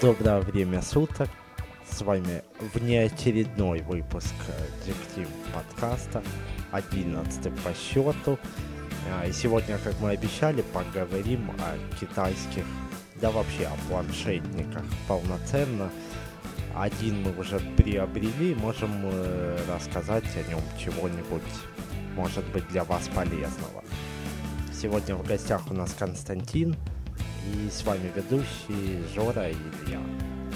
Доброе время суток. С вами внеочередной выпуск Директив подкаста, 11 по счету. А, и сегодня, как мы обещали, поговорим о китайских, да вообще о планшетниках полноценно. Один мы уже приобрели, можем э, рассказать о нем чего-нибудь, может быть, для вас полезного. Сегодня в гостях у нас Константин, и с вами ведущий Жора и Илья.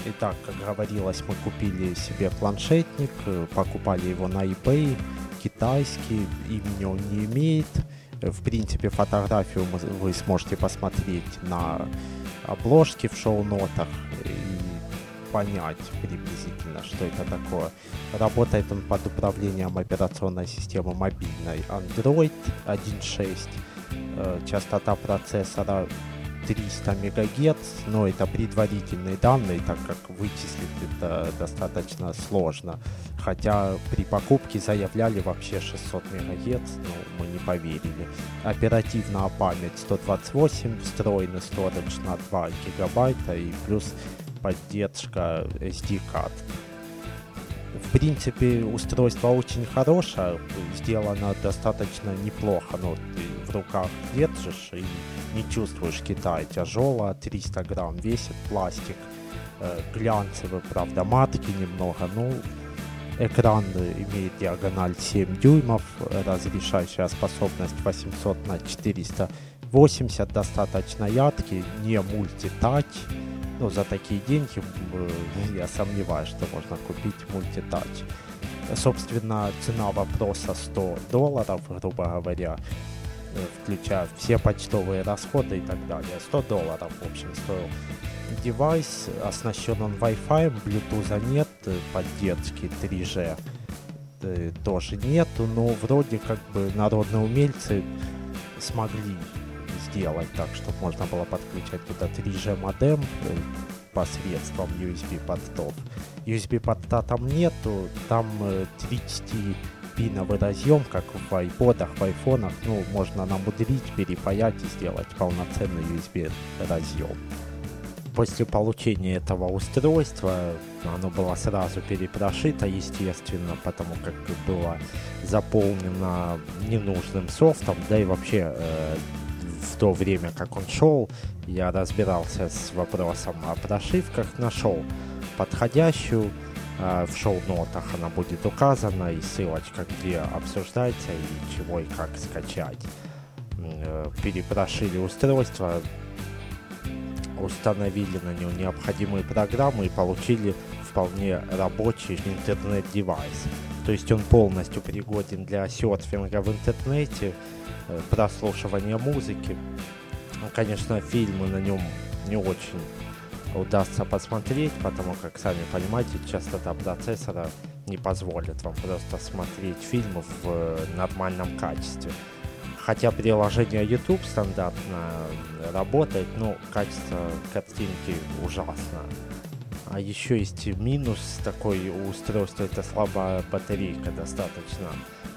Итак, как говорилось, мы купили себе планшетник, э, покупали его на eBay, китайский, имени он не имеет. В принципе, фотографию вы сможете посмотреть на обложке в шоу-нотах и понять приблизительно, что это такое. Работает он под управлением операционной системы мобильной Android 1.6. Э, частота процессора 300 мегагерц, но это предварительные данные, так как вычислить это достаточно сложно. Хотя при покупке заявляли вообще 600 мегагерц, но мы не поверили. Оперативная память 128, встроенный storage на 2 гигабайта и плюс поддержка SD-карт. В принципе, устройство очень хорошее, сделано достаточно неплохо, но ты в руках держишь и не чувствуешь Китай. Тяжело, 300 грамм весит пластик, э, глянцевый, правда, матки немного, ну, экран имеет диагональ 7 дюймов, разрешающая способность 800 на 480, достаточно яркий, не мультитач, ну, за такие деньги я сомневаюсь, что можно купить мультитач. Собственно, цена вопроса 100 долларов, грубо говоря, э, включая все почтовые расходы и так далее. 100 долларов, в общем, стоил девайс. Оснащен он Wi-Fi, Bluetooth нет, э, поддержки 3G э, тоже нету, но вроде как бы народные умельцы смогли сделать так, чтобы можно было подключать туда 3G модем э, посредством USB портов. USB порта там нету, там 30 э, пиновый разъем, как в iPodах, в айфонах, ну, можно намудрить, перепаять и сделать полноценный USB разъем. После получения этого устройства оно было сразу перепрошито, естественно, потому как было заполнено ненужным софтом, да и вообще э, в то время, как он шел, я разбирался с вопросом о прошивках, нашел подходящую, в шоу-нотах она будет указана и ссылочка, где обсуждается и чего и как скачать. Э, перепрошили устройство, установили на него необходимые программы и получили вполне рабочий интернет-девайс. То есть он полностью пригоден для серфинга в интернете, Э, прослушивания музыки. Ну, конечно, фильмы на нем не очень удастся посмотреть, потому как, сами понимаете, частота процессора не позволит вам просто смотреть фильмы в э, нормальном качестве. Хотя приложение YouTube стандартно работает, но качество картинки ужасно. А еще есть минус такой у устройства, это слабая батарейка достаточно.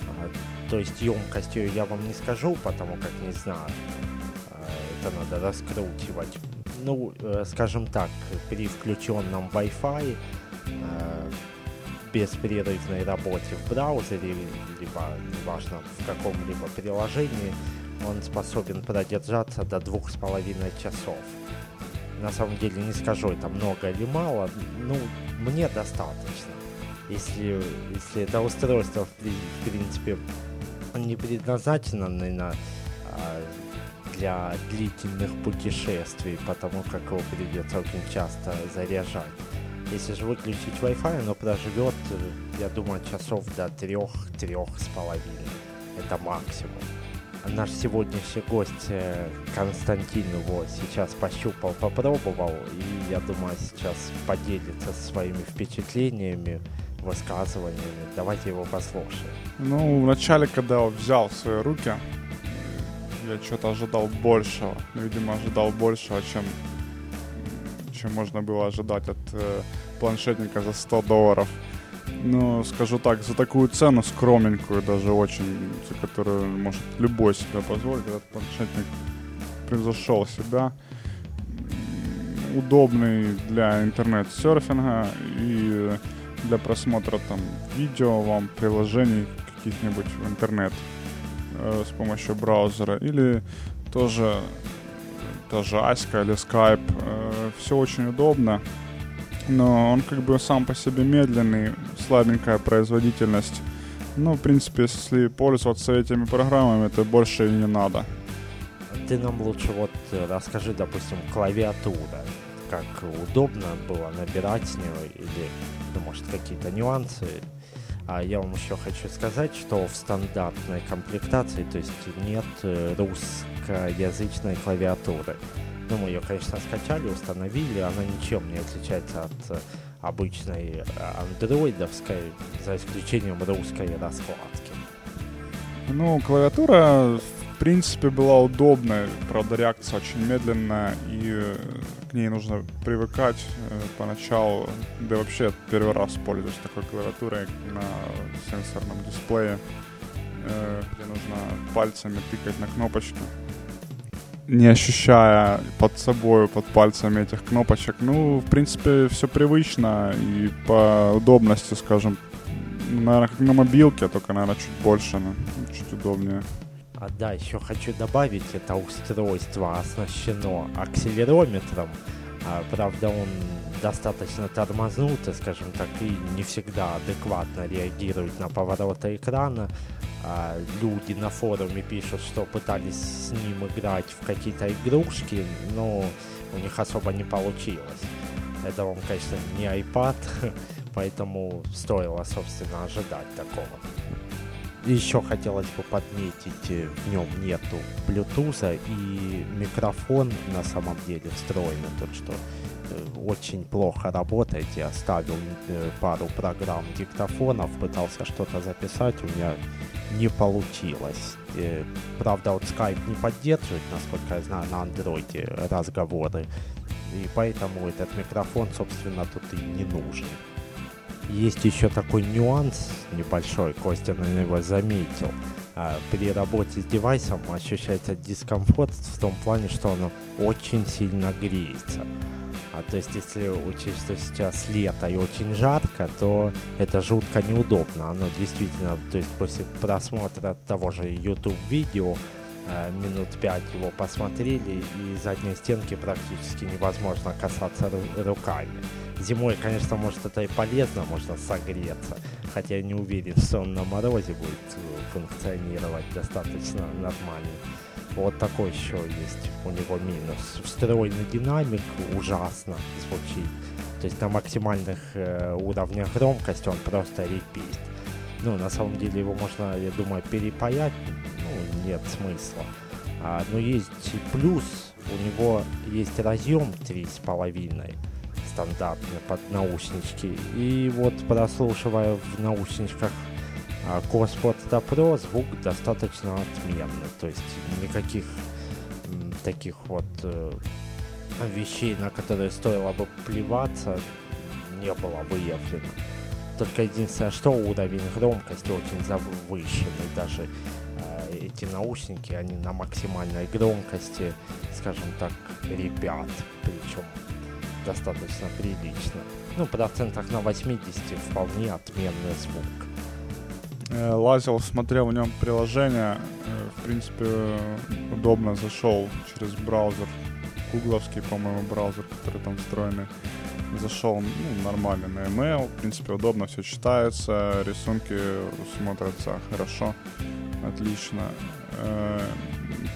А, то есть емкостью я вам не скажу, потому как не знаю. А, это надо раскручивать. Ну, э, скажем так, при включенном Wi-Fi э, беспрерывной работе в браузере, либо, неважно, в каком-либо приложении, он способен продержаться до двух с половиной часов. На самом деле не скажу, это много или мало, ну, мне достаточно. Если, если это устройство, в принципе, не предназначено, наверное, а, для длительных путешествий, потому как его придется очень часто заряжать. Если же выключить Wi-Fi, оно проживет, я думаю, часов до трех-трех с половиной. Это максимум. Наш сегодняшний гость э, Константин его сейчас пощупал, попробовал, и я думаю, сейчас поделится своими впечатлениями высказываниями. Давайте его послушаем. Ну, вначале, когда он взял в свои руки, я что-то ожидал большего. Ну, видимо, ожидал большего, чем, чем можно было ожидать от э, планшетника за 100 долларов. Ну, скажу так, за такую цену скромненькую, даже очень, за которую может любой себе позволить, этот планшетник превзошел себя. удобный для интернет-серфинга и для просмотра там видео вам, приложений каких-нибудь в интернет э, с помощью браузера. Или тоже тоже Аська или Skype. Э, все очень удобно. Но он как бы сам по себе медленный, слабенькая производительность. Ну, в принципе, если пользоваться этими программами, то больше и не надо. Ты нам лучше вот э, расскажи, допустим, клавиатура. Как удобно было набирать с нее или, ну, может, какие-то нюансы. А я вам еще хочу сказать, что в стандартной комплектации, то есть нет э, русскоязычной клавиатуры. Ну, мы ее, конечно, скачали, установили, она ничем не отличается от э, обычной андроидовской, за исключением русской раскладки. Ну, клавиатура, принципе, была удобная, правда, реакция очень медленная, и э, к ней нужно привыкать э, поначалу, да и вообще первый раз пользуюсь такой клавиатурой на сенсорном дисплее, э, где нужно пальцами тыкать на кнопочки не ощущая под собой, под пальцами этих кнопочек. Ну, в принципе, все привычно и по удобности, скажем, наверное, как на мобилке, только, наверное, чуть больше, ну, чуть удобнее. А да, еще хочу добавить, это устройство оснащено акселерометром. А, правда, он достаточно тормознутый, скажем так, и не всегда адекватно реагирует на повороты экрана а, люди на форуме пишут, что пытались с ним играть в какие-то игрушки, но у них особо не получилось. Это вам, конечно, не iPad, поэтому стоило, собственно, ожидать такого. Еще хотелось бы подметить, э, в нем нету Bluetooth и микрофон на самом деле встроенный, тот что э, очень плохо работает. Я ставил э, пару программ диктофонов, пытался что-то записать, у меня не получилось. Правда, вот Skype не поддерживает, насколько я знаю, на андроиде разговоры. И поэтому этот микрофон, собственно, тут и не нужен. Есть еще такой нюанс небольшой, Костя, наверное, его заметил. А, при работе с девайсом ощущается дискомфорт в том плане, что оно очень сильно греется. А, то есть, если учесть, что сейчас лето и очень жарко, то это жутко неудобно. Оно действительно, то есть после просмотра того же YouTube видео, э, минут пять его посмотрели, и задней стенки практически невозможно касаться ру- руками. Зимой, конечно, может это и полезно, можно согреться, хотя я не уверен, что он на морозе будет э, функционировать достаточно нормально. Вот такой еще есть у него минус. Встроенный динамик ужасно звучит. То есть на максимальных э, уровнях громкости он просто репит. Ну, на самом деле его можно, я думаю, перепаять. Ну, нет смысла. А, но есть плюс. У него есть разъем 3,5 стандартный под наушнички. И вот прослушивая в наушничках а Коспорта Pro звук достаточно отменный, то есть никаких таких вот э, вещей, на которые стоило бы плеваться, не было выявлено. Только единственное, что уровень громкости очень завышенный, даже э, эти наушники, они на максимальной громкости, скажем так, ребят, причем достаточно прилично. Ну, процентах на 80 вполне отменный звук. Э, лазил, смотрел в нем приложение. Э, в принципе, удобно зашел через браузер. Гугловский, по-моему, браузер, который там встроенный. Зашел ну, нормально на email. В принципе, удобно все читается. Рисунки смотрятся хорошо. Отлично. Э,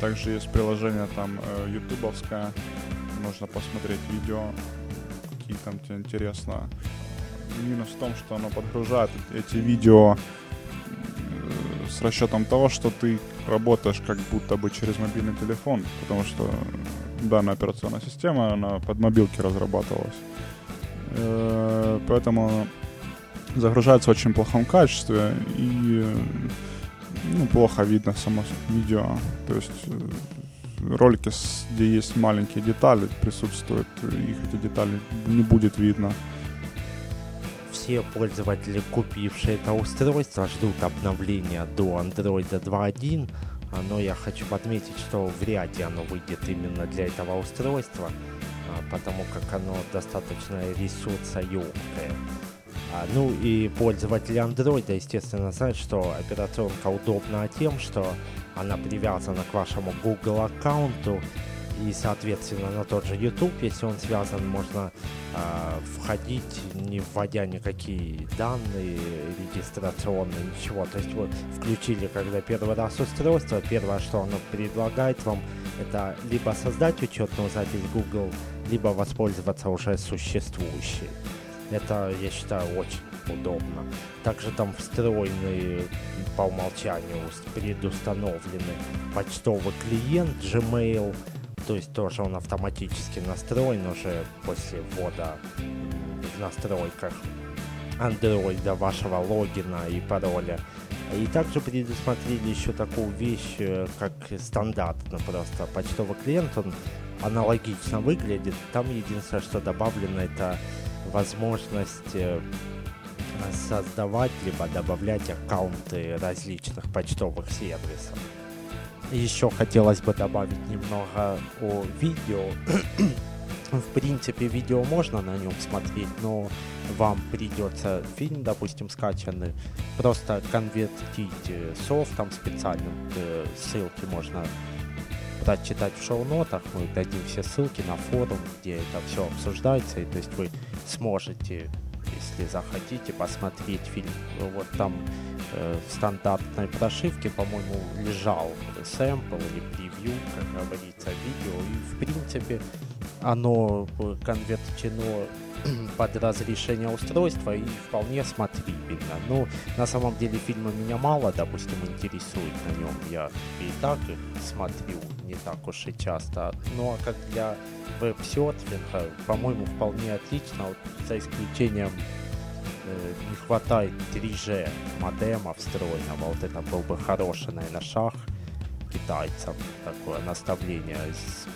также есть приложение там ютубовское. Можно посмотреть видео, какие там тебе интересно. Минус в том, что оно подгружает эти видео с расчетом того, что ты работаешь как будто бы через мобильный телефон, потому что данная операционная система, она под мобилки разрабатывалась. Э, поэтому загружается в очень плохом качестве и ну, плохо видно само видео. То есть ролики, где есть маленькие детали, присутствуют, их эти детали не будет видно все пользователи, купившие это устройство, ждут обновления до Android 2.1, но я хочу отметить, что вряд ли оно выйдет именно для этого устройства. а, потому как оно достаточно ресурсоемкое. А, ну и пользователи Android, естественно, знают, что операционка удобна тем, что она привязана к вашему Google аккаунту, и, соответственно, на тот же YouTube, если он связан, можно э, входить, не вводя никакие данные регистрационные, ничего. То есть вы включили, когда первый раз устройство, первое, что оно предлагает вам, это либо создать учетную запись Google, либо воспользоваться уже существующей. Это, я считаю, очень удобно. Также там встроенный по умолчанию предустановленный почтовый клиент Gmail, то есть тоже он автоматически настроен уже после ввода в настройках Android вашего логина и пароля. И также предусмотрели еще такую вещь, э, как стандартно просто почтовый клиент, он аналогично выглядит. Там единственное, что добавлено, это возможность э, создавать либо добавлять аккаунты различных почтовых сервисов. Еще хотелось бы добавить немного о видео. В принципе, видео можно на нем смотреть, но вам придется фильм, допустим, скачанный, просто конвертить э, софтом специальным. Э, ссылки можно прочитать в шоу-нотах. Мы дадим все ссылки на форум, где это все обсуждается. И то есть вы сможете, если захотите, посмотреть фильм. Вот там э, в стандартной прошивке, по-моему, лежал сэмпл или превью, как говорится, видео. И, в принципе, оно конвертчено под разрешение устройства и вполне смотрибельно. Но на самом деле фильма меня мало, допустим, интересует на нем. Я и так их смотрю не так уж и часто. Ну а как для веб-серфинга, по-моему, вполне отлично, вот, за исключением э, не хватает 3G модема встроенного. Вот это был бы хороший, наверное, шаг китайцам такое наставление.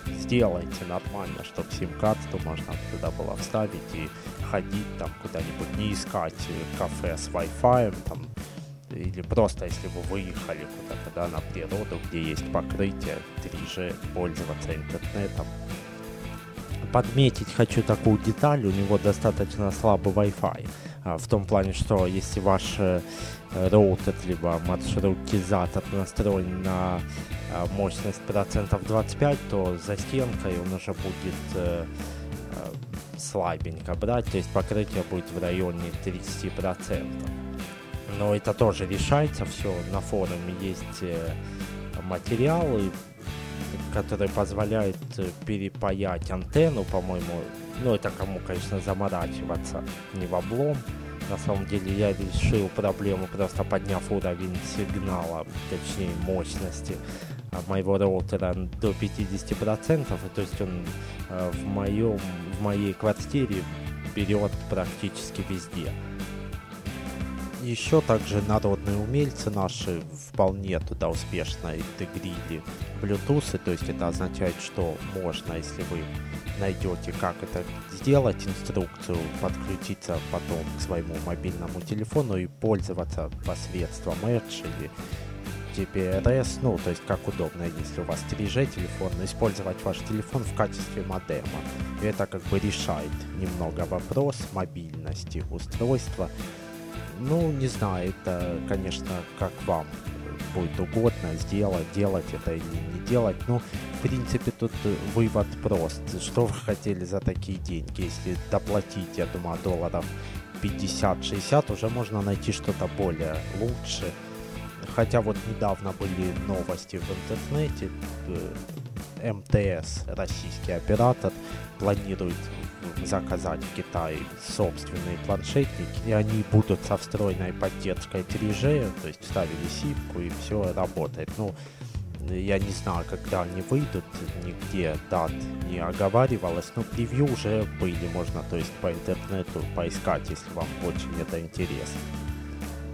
Сделайте нормально, чтобы сим-карту можно туда было вставить и ходить там куда-нибудь, не искать кафе с Wi-Fi, там, или просто если вы выехали куда-то да, на природу, где есть покрытие 3G, пользоваться интернетом. Подметить хочу такую деталь, у него достаточно слабый Wi-Fi. А, в том плане, что если ваш э, роутер либо маршрутизатор настроен на а, мощность процентов 25, то за стенкой он уже будет э, э, слабенько брать, то есть покрытие будет в районе 30%. Но это тоже решается все. На форуме есть материалы, которые позволяют перепаять антенну, по-моему, ну, это кому, конечно, заморачиваться не в облом. На самом деле я решил проблему, просто подняв уровень сигнала, точнее мощности моего роутера до 50%, и то есть он э, в, моем, в моей квартире берет практически везде. Еще также народные умельцы наши вполне туда успешно интегрили Bluetooth, то есть это означает, что можно, если вы найдете, как это сделать, инструкцию, подключиться потом к своему мобильному телефону и пользоваться посредством Edge или TPRS, ну, то есть как удобно, если у вас 3G телефон, использовать ваш телефон в качестве модема. И это как бы решает немного вопрос мобильности устройства. Ну, не знаю, это, конечно, как вам будет угодно сделать, делать это или не делать. Но, в принципе, тут вывод прост. Что вы хотели за такие деньги? Если доплатить, я думаю, долларов 50-60, уже можно найти что-то более лучше. Хотя вот недавно были новости в интернете, э, МТС, российский оператор, планирует заказать в Китае собственные планшетники, и они будут со встроенной поддержкой 3G, то есть вставили симку и все работает. Ну, я не знаю, когда они выйдут, нигде дат не оговаривалось, но превью уже были, можно то есть по интернету поискать, если вам очень это интересно.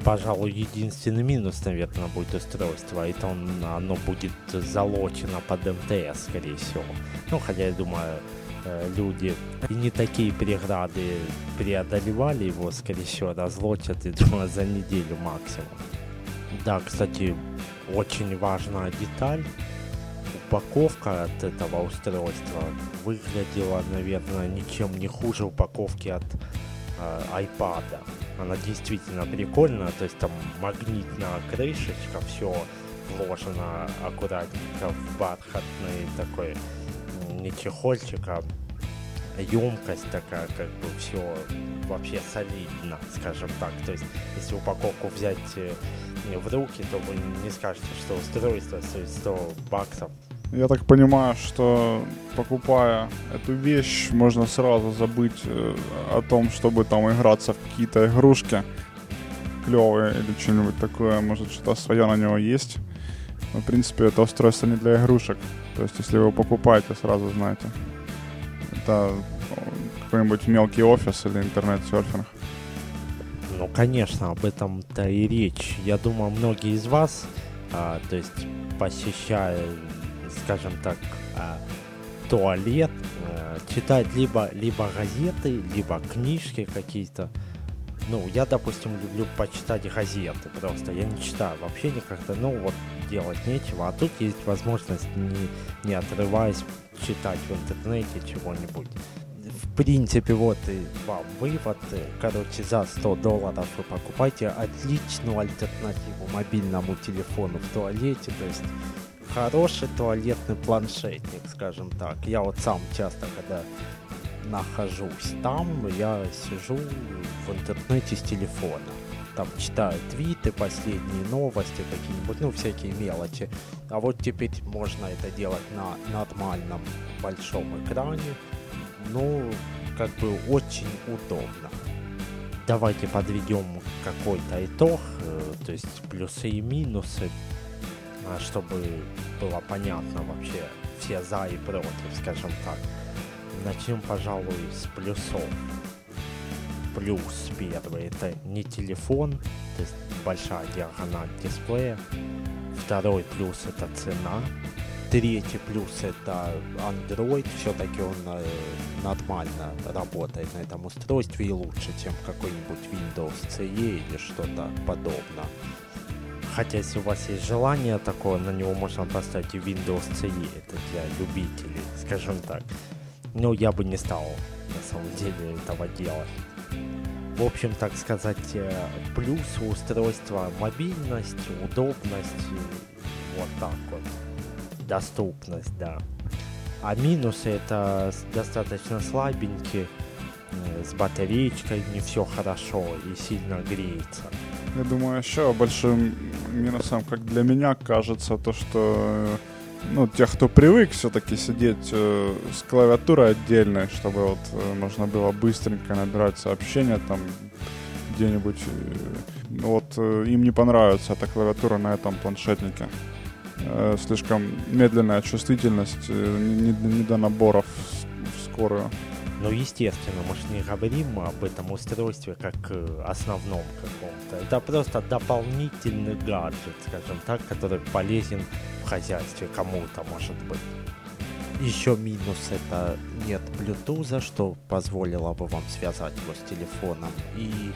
Пожалуй, единственный минус, наверное, будет устройство, это он, оно будет залочено под МТС, скорее всего. Ну, хотя я думаю, Э, люди и не такие преграды преодолевали его, скорее всего, разлочат, и думаю, за неделю максимум. Да, кстати, очень важная деталь. упаковка от этого устройства выглядела, наверное, ничем не хуже упаковки от э, iPad. Она действительно прикольная, то есть там магнитная крышечка, все вложено аккуратненько в бархатный такой не чехольчик, а емкость такая, как бы все вообще солидно, скажем так. То есть, если упаковку взять э, в руки, то вы не скажете, что устройство стоит 100 баксов. Я так понимаю, что покупая эту вещь, можно сразу забыть э, о том, чтобы там играться в какие-то игрушки клевые или что-нибудь такое. Может, что-то свое на него есть. Но, в принципе, это устройство не для игрушек. То есть, если вы его покупаете, сразу знаете. Это какой-нибудь мелкий офис или интернет-серфинг. Ну, конечно, об этом-то и речь. Я думаю, многие из вас, а, то есть посещая, скажем так, а, туалет, а, читать либо, либо газеты, либо книжки какие-то. Ну, я, допустим, люблю почитать газеты просто. Я не читаю вообще никогда. Ну, вот делать нечего. А тут есть возможность, не, не отрываясь, читать в интернете чего-нибудь в принципе, вот и вам вывод. Короче, за 100 долларов вы покупаете отличную альтернативу мобильному телефону в туалете. То есть хороший туалетный планшетник, скажем так. Я вот сам часто, когда нахожусь там, я сижу в интернете с телефона. Там читаю твиты, последние новости какие-нибудь, ну, всякие мелочи. А вот теперь можно это делать на нормальном большом экране ну, как бы очень удобно. Давайте подведем какой-то итог, э, то есть плюсы и минусы, чтобы было понятно вообще все за и против, скажем так. Начнем, пожалуй, с плюсов. Плюс первый это не телефон, то есть большая диагональ дисплея. Второй плюс это цена, Третий плюс это Android, все-таки он э, нормально работает на этом устройстве и лучше, чем какой-нибудь Windows CE или что-то подобное. Хотя если у вас есть желание такое, на него можно поставить и Windows CE, это для любителей, скажем так. Но я бы не стал на самом деле этого делать. В общем, так сказать, э, плюс устройства мобильность, удобность, вот так вот доступность, да. А минусы это достаточно слабенькие, с батареечкой не все хорошо и сильно греется. Я думаю, еще большим минусом, как для меня кажется, то, что ну, тех, кто привык все-таки сидеть э, с клавиатурой отдельной, чтобы вот э, можно было быстренько набирать сообщения там где-нибудь. Э, вот э, им не понравится эта клавиатура на этом планшетнике. Э, слишком медленная чувствительность, э, не, не до наборов в скорую. Ну, естественно, мы же не говорим об этом устройстве как э, основном каком-то. Это просто дополнительный гаджет, скажем так, который полезен в хозяйстве кому-то, может быть. Еще минус это нет Bluetooth, что позволило бы вам связать его с телефоном. И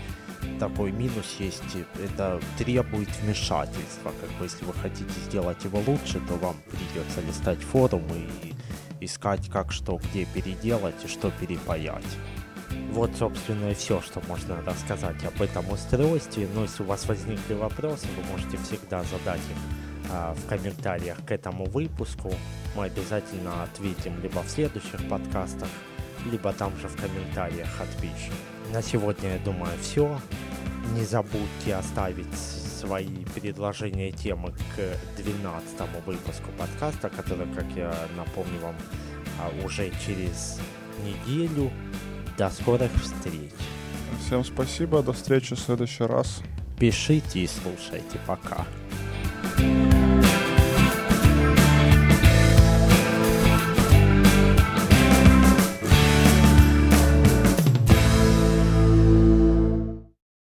такой минус есть, это требует вмешательства. Как бы если вы хотите сделать его лучше, то вам придется листать форумы и искать, как что где переделать и что перепаять. Вот, собственно, и все, что можно рассказать об этом устройстве. Но если у вас возникли вопросы, вы можете всегда задать их а, в комментариях к этому выпуску. Мы обязательно ответим либо в следующих подкастах, либо там же в комментариях отпишем. На сегодня, я думаю, все. Не забудьте оставить свои предложения темы к 12 выпуску подкаста, который, как я напомню вам, а, уже через неделю. До скорых встреч. Всем спасибо, до встречи в следующий раз. Пишите и слушайте. Пока.